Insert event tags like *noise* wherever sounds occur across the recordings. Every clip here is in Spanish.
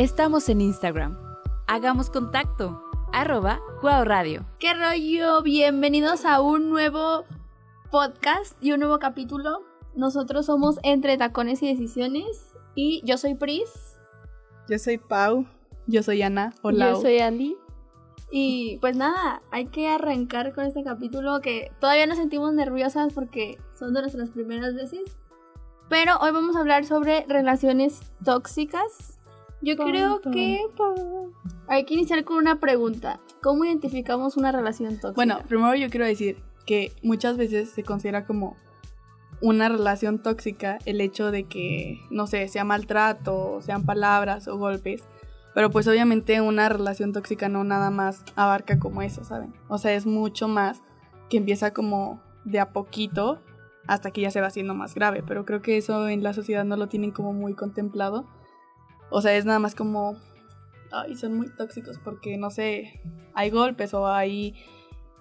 Estamos en Instagram. Hagamos contacto. Arroba Guau Radio. ¿Qué rollo? Bienvenidos a un nuevo podcast y un nuevo capítulo. Nosotros somos Entre Tacones y Decisiones y yo soy Pris. Yo soy Pau. Yo soy Ana. Hola. Yo soy Andy. Y pues nada, hay que arrancar con este capítulo que todavía nos sentimos nerviosas porque son de nuestras primeras veces. Pero hoy vamos a hablar sobre relaciones tóxicas. Yo creo que hay que iniciar con una pregunta. ¿Cómo identificamos una relación tóxica? Bueno, primero yo quiero decir que muchas veces se considera como una relación tóxica el hecho de que, no sé, sea maltrato, sean palabras o golpes. Pero pues obviamente una relación tóxica no nada más abarca como eso, ¿saben? O sea, es mucho más que empieza como de a poquito hasta que ya se va haciendo más grave. Pero creo que eso en la sociedad no lo tienen como muy contemplado. O sea, es nada más como, ay, son muy tóxicos porque, no sé, hay golpes o hay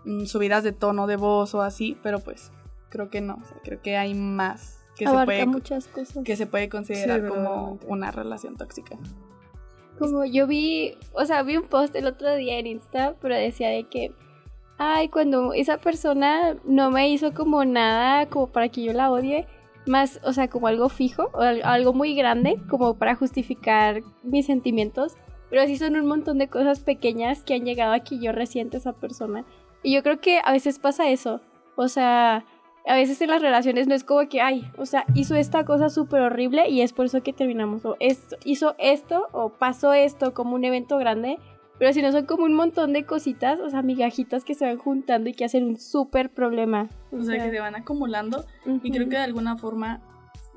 mm, subidas de tono de voz o así, pero pues creo que no. O sea, creo que hay más que, se puede, muchas cosas. que se puede considerar como una relación tóxica. Como yo vi, o sea, vi un post el otro día en Insta, pero decía de que, ay, cuando esa persona no me hizo como nada como para que yo la odie, más, o sea, como algo fijo, o algo muy grande, como para justificar mis sentimientos, pero sí son un montón de cosas pequeñas que han llegado a que yo resiento a esa persona. Y yo creo que a veces pasa eso, o sea, a veces en las relaciones no es como que, ay, o sea, hizo esta cosa súper horrible y es por eso que terminamos. O esto, hizo esto o pasó esto como un evento grande. Pero si no son como un montón de cositas, o sea, migajitas que se van juntando y que hacen un súper problema. O, sea, que se van acumulando. Y creo que de alguna forma,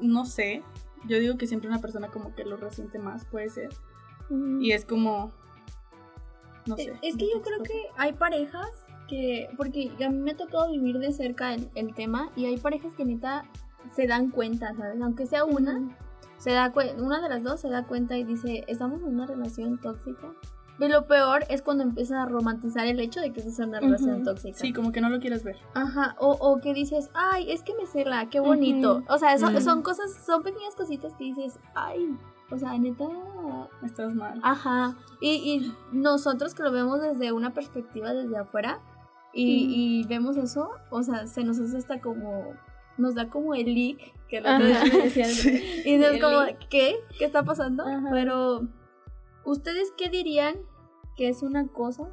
no sé, yo digo que siempre una persona como que lo resiente más, puede ser. Y es como, no sé. Es que yo creo que hay parejas porque a mí me ha tocado vivir de cerca el, tema y hay parejas que neta se dan cuenta, ¿sabes? Aunque sea una, se da una de las dos se da cuenta y dice, estamos en una relación tóxica. Pero lo peor es cuando empiezas a romantizar el hecho de que es una relación tóxica. Sí, como que no lo quieres ver. Ajá, o, o que dices, ay, es que me cela, qué bonito. O sea, son, son cosas, son pequeñas cositas que dices, ay, o sea, neta. Estás mal. Ajá. Y, y nosotros que lo vemos desde una perspectiva desde afuera, y, vemos eso, o sea, se nos hace hasta como, nos da como el leak, que lo que decían, y es como, ¿qué? ¿Qué está pasando? Pero, ¿ustedes qué dirían que es una cosa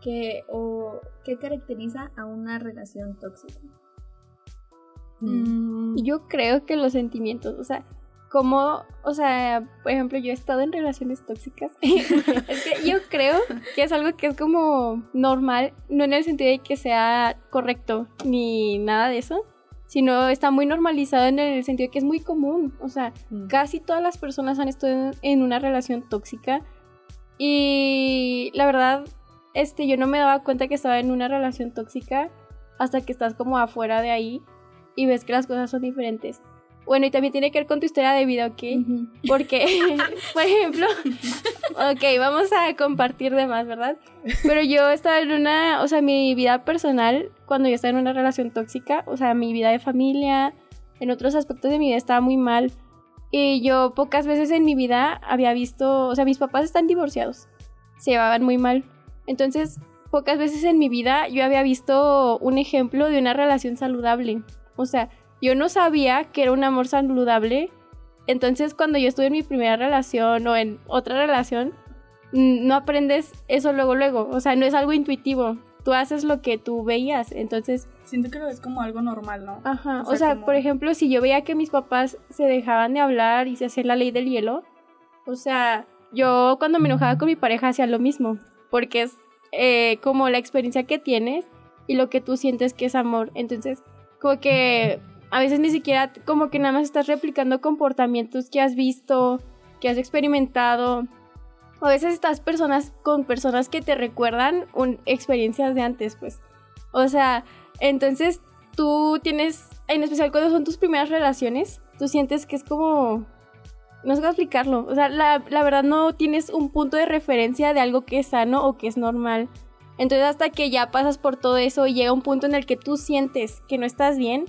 que, o qué caracteriza a una relación tóxica? Mm, yo creo que los sentimientos, o sea, como, o sea, por ejemplo, yo he estado en relaciones tóxicas. *laughs* es que yo creo que es algo que es como normal, no en el sentido de que sea correcto ni nada de eso, sino está muy normalizado en el sentido de que es muy común. O sea, mm. casi todas las personas han estado en una relación tóxica y la verdad, este, yo no me daba cuenta que estaba en una relación tóxica hasta que estás como afuera de ahí y ves que las cosas son diferentes. Bueno, y también tiene que ver con tu historia de vida, ¿ok? Porque, *laughs* por ejemplo, ok, vamos a compartir de más, ¿verdad? Pero yo estaba en una, o sea, mi vida personal, cuando yo estaba en una relación tóxica, o sea, mi vida de familia, en otros aspectos de mi vida estaba muy mal. Y yo pocas veces en mi vida había visto, o sea, mis papás están divorciados, se llevaban muy mal. Entonces, pocas veces en mi vida yo había visto un ejemplo de una relación saludable. O sea, yo no sabía que era un amor saludable. Entonces cuando yo estuve en mi primera relación o en otra relación, no aprendes eso luego, luego. O sea, no es algo intuitivo. Tú haces lo que tú veías. Entonces... Siento que lo ves como algo normal, ¿no? Ajá. O sea, por ejemplo, si yo veía que mis papás se dejaban de hablar y se hacía la ley del hielo, o sea, yo cuando me enojaba con mi pareja hacía lo mismo. Porque es eh, como la experiencia que tienes y lo que tú sientes que es amor. Entonces, como que a veces ni siquiera como que nada más estás replicando comportamientos que has visto, que has experimentado. A veces estás personas con personas que te recuerdan un, experiencias de antes, pues. O sea, entonces tú tienes, en especial cuando son tus primeras relaciones, tú sientes que es como... No sé cómo explicarlo. O sea, la, la verdad no tienes un punto de referencia de algo que es sano o que es normal. Entonces hasta que ya pasas por todo eso y llega un punto en el que tú sientes que no estás bien,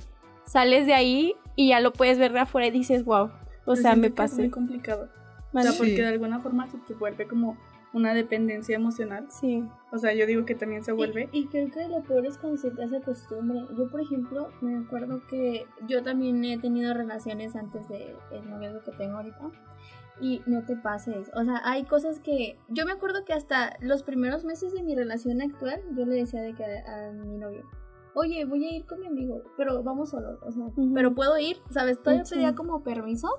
sales de ahí y ya lo puedes ver de afuera y dices, wow, o sea, me pasé. Es muy complicado. O sea, Sí. porque Sí. de alguna forma se te vuelve como una dependencia emocional. Sí. O sea, yo digo que también se vuelve. Y, y creo que lo peor es cuando se te hace costumbre. Yo, por ejemplo, me acuerdo que yo también he tenido relaciones antes del noviazgo que tengo ahorita. Y no te pases. O sea, hay cosas que. Yo me acuerdo que hasta los primeros meses de mi relación actual, yo le decía de que a, a mi novio. Oye, voy a ir con mi amigo, pero vamos solos, o sea, Ujú. pero puedo ir, ¿sabes? Todavía Sí. pedía como permiso.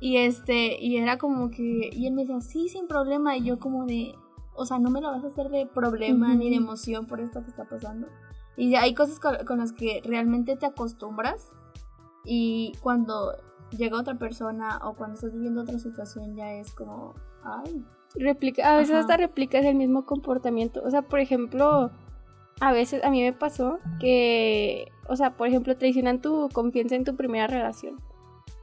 Y este, y era como que, y él me decía, sí, sin problema, y yo como de, o sea, no me lo vas a hacer de problema ni de emoción por esto que está pasando. Y hay cosas con, con las que realmente te acostumbras y cuando llega otra persona o cuando estás viviendo otra situación ya es como, ay, Replica, a veces Ajá. hasta replicas el mismo comportamiento. O sea, por ejemplo, a veces a mí me pasó que, o sea, por ejemplo, traicionan tu confianza en tu primera relación.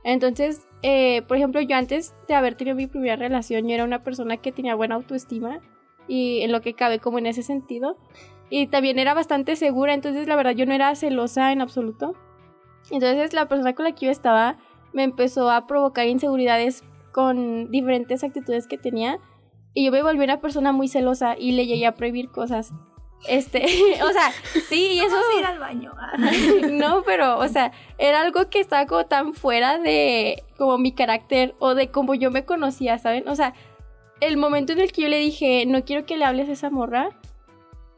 Entonces, eh, por ejemplo, yo antes de haber tenido mi primera relación, yo era una persona que tenía buena autoestima y en lo que cabe como en ese sentido. Y también era bastante segura, entonces la verdad yo no era celosa en absoluto. Entonces la persona con la que yo estaba me empezó a provocar inseguridades con diferentes actitudes que tenía y yo me volví una persona muy celosa y le llegué a prohibir cosas. Este, *laughs* o sea, sí, y eso vamos a ir al baño. *laughs* no, pero, o sea, era algo que estaba como tan fuera de como mi carácter o de cómo yo me conocía, ¿saben? O sea, el momento en el que yo le dije, no quiero que le hables a esa morra,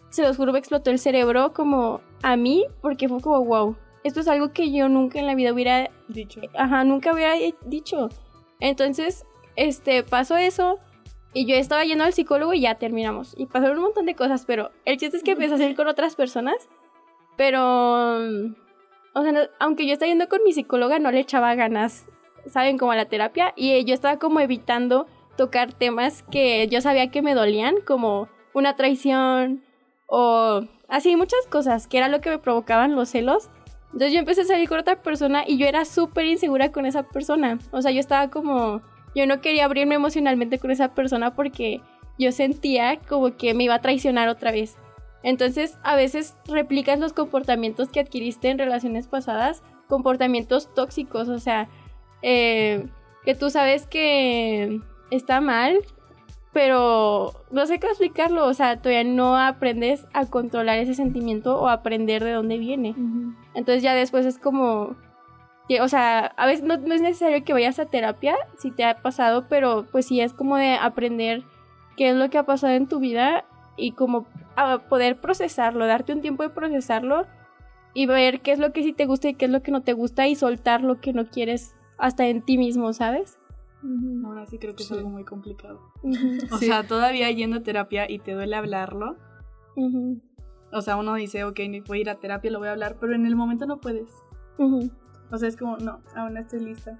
se los juro, me explotó el cerebro como a mí, porque fue como, wow, esto es algo que yo nunca en la vida hubiera Dicho. ajá, nunca hubiera dicho. Entonces, este, pasó eso y yo estaba yendo al psicólogo y ya terminamos. Y pasaron un montón de cosas, pero el chiste es que empecé a salir con otras personas, pero, mm, o sea, no- aunque yo estaba yendo con mi psicóloga, no le echaba ganas, ¿saben? Como a la terapia y yo estaba como evitando tocar temas que yo sabía que me dolían, como una traición o así muchas cosas, que era lo que me provocaban los celos. Entonces yo empecé a salir con otra persona y yo era súper insegura con esa persona. O sea, yo estaba como, yo no quería abrirme emocionalmente con esa persona porque yo sentía como que me iba a traicionar otra vez. Entonces a veces replicas los comportamientos que adquiriste en relaciones pasadas, comportamientos tóxicos, o sea, eh, que tú sabes que está mal, pero no sé cómo explicarlo, o sea, todavía no aprendes a controlar ese sentimiento o aprender de dónde viene. Entonces ya después es como, o sea, a veces no, no es necesario que vayas a terapia si te ha pasado, pero pues sí es como de aprender qué es lo que ha pasado en tu vida y como a poder procesarlo, darte un tiempo de procesarlo y ver qué es lo que sí te gusta y qué es lo que no te gusta y soltar lo que no quieres hasta en ti mismo, ¿sabes? Ahora sí creo que es algo muy complicado. O Sí. sea, todavía yendo a terapia y te duele hablarlo. O sea, uno dice, ok, voy a ir a terapia, lo voy a hablar, pero en el momento no puedes. ujú. O sea, es como, no, aún no estoy lista.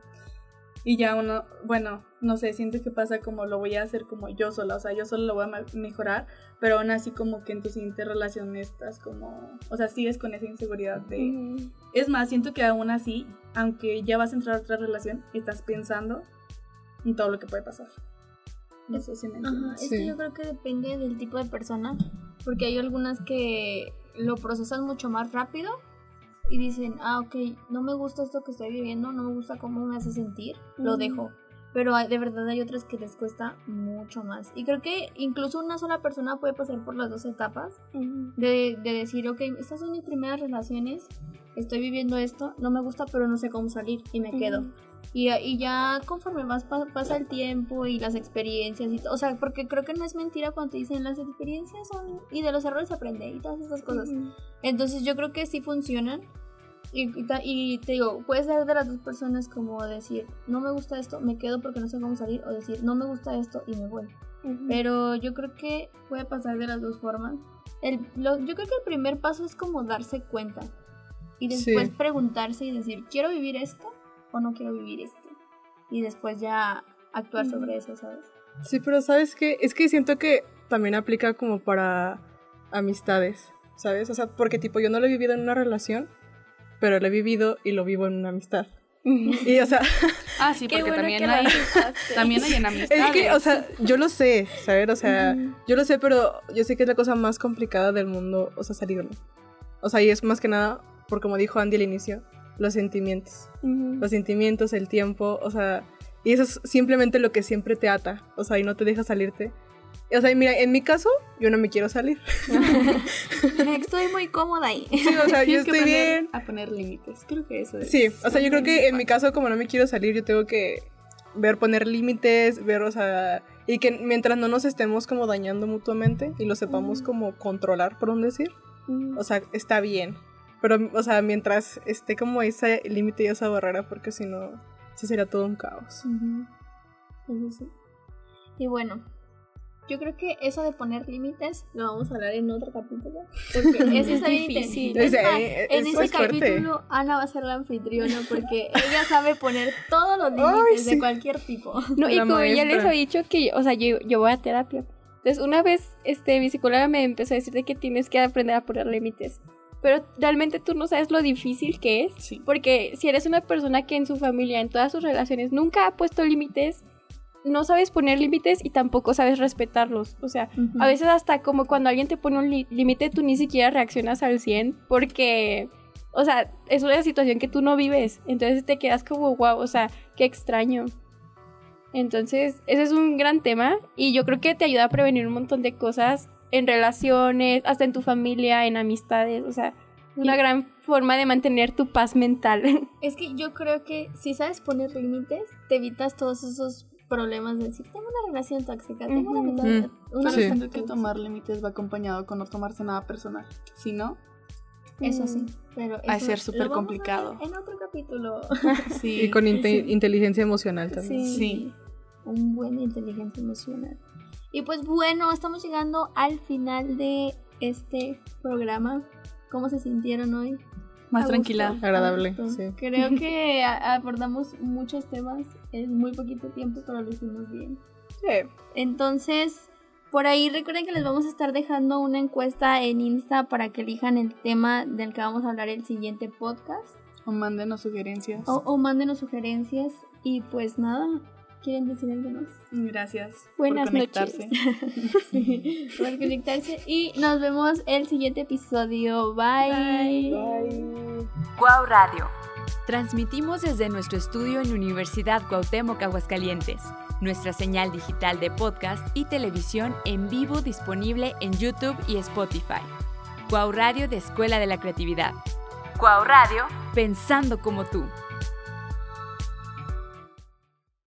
Y ya uno, bueno, no sé, siento que pasa como lo voy a hacer como yo sola, o sea, yo solo lo voy a me- mejorar, pero aún así como que en tu siguiente relación estás como, o sea, sigues con esa inseguridad de... Ujú. Es más, siento que aún así, aunque ya vas a entrar a otra relación, estás pensando en todo lo que puede pasar. Eso sí me Ajá, es Sí. que yo creo que depende del tipo de persona, porque hay algunas que lo procesan mucho más rápido y dicen, ah, ok, no me gusta esto que estoy viviendo, no me gusta cómo me hace sentir, lo dejo. Pero hay- de verdad hay otras que les cuesta mucho más. Y creo que incluso una sola persona puede pasar por las dos etapas de, de decir, ok, estas son mis primeras relaciones, estoy viviendo esto, no me gusta, pero no sé cómo salir y me quedo. Y, y ya conforme más pa- pasa el tiempo y las experiencias y todo, o sea, porque creo que no es mentira cuando te dicen las experiencias son y de los errores aprende y todas estas cosas. Entonces yo creo que sí funcionan. Y, y ta- y te digo, puede ser de las dos personas como decir, no me gusta esto, me quedo porque no sé cómo salir, o decir, no me gusta esto y me voy. Pero yo creo que puede pasar de las dos formas. El, lo- yo creo que el primer paso es como darse cuenta y después Sí. preguntarse y decir, ¿quiero vivir esto o no quiero vivir esto? Y después ya actuar sobre eso, ¿sabes? Sí, pero ¿sabes qué? Es que siento que también aplica como para amistades, ¿sabes? O sea, porque tipo yo no lo he vivido en una relación, pero lo he vivido y lo vivo en una amistad. Y o sea, *laughs* Ah, sí, porque bueno también hay, también hay en amistades. *laughs* es que, o sea, yo lo sé, ¿sabes? O sea, Ujú. yo lo sé, pero yo sé que es la cosa más complicada del mundo, o sea, salirlo. O sea, y es más que nada, por como dijo Andy al inicio, los sentimientos. Ujú. Los sentimientos, el tiempo, o sea, Y eso es simplemente lo que siempre te ata, o sea, y no te deja salirte. O sea, mira, en mi caso, yo no me quiero salir. *laughs* Estoy muy cómoda ahí. Sí, o sea, yo estoy aprender bien. A poner límites. Creo que eso es. Sí, o sea, yo creo que en mi caso, como no me quiero salir, yo tengo que ver poner límites, ver, o sea, y que mientras no nos estemos como dañando mutuamente y lo sepamos como controlar, por un decir, o sea, está bien. Pero, o sea, mientras esté como ese límite y esa barrera, porque si no, sí sería todo un caos. Ujú. Eso sí. Y bueno, yo creo que eso de poner límites lo vamos a hablar en otro capítulo. Porque *laughs* eso Es difícil. Es más, en es ese fuerte. capítulo Ana va a ser la anfitriona porque ella sabe poner todos los *laughs* límites Ay, de sí. cualquier tipo. No, y La como ya les maestra. he dicho que, o sea, yo, yo voy a terapia. Entonces, una vez, este, mi psicóloga me empezó a decir de que tienes que aprender a poner límites. Pero realmente tú no sabes lo difícil que es. Sí. Porque si eres una persona que en su familia, en todas sus relaciones, nunca ha puesto límites, no sabes poner límites y tampoco sabes respetarlos. O sea, a veces hasta como cuando alguien te pone un límite, tú ni siquiera reaccionas al 100 porque, o sea, es una situación que tú no vives. Entonces te quedas como, wow, o sea, qué extraño. Entonces, ese es un gran tema y yo creo que te ayuda a prevenir un montón de cosas en relaciones, hasta en tu familia, en amistades. O sea, una gran forma de mantener tu paz mental. *laughs* Es que yo creo que si sabes poner límites, te evitas todos esos problemas de decir, tengo una relación tóxica, tengo una Ujú. amistad, Mm, una Pero Sí. siento que tóxica". tomar límites va acompañado con no tomarse nada personal. Si no, Eso sí, pero Ha de eso ser lo súper a complicado. En otro capítulo. *laughs* sí. Y con inte- inteligencia emocional también. Sí. Sí. Un buen inteligencia emocional. Y pues bueno, estamos llegando al final de este programa. ¿Cómo se sintieron hoy? Más tranquila. Agradable, sí. Creo *laughs* que abordamos muchos temas en muy poquito tiempo, pero lo hicimos bien. Sí. Entonces, por ahí recuerden que les vamos a estar dejando una encuesta en Insta para que elijan el tema del que vamos a hablar el siguiente podcast. O mándenos sugerencias. O, o mándenos sugerencias. Y pues nada, ¿quieren decir algo más? Gracias Buenas por conectarse. *laughs* Sí, por conectarse. Y nos vemos el siguiente episodio. Bye. Guau Radio. Transmitimos desde nuestro estudio en Universidad Cuauhtémoc Aguascalientes. Nuestra señal digital de podcast y televisión en vivo disponible en YouTube y Spotify. Guau Radio de Escuela de la Creatividad. Guau Radio, pensando como tú.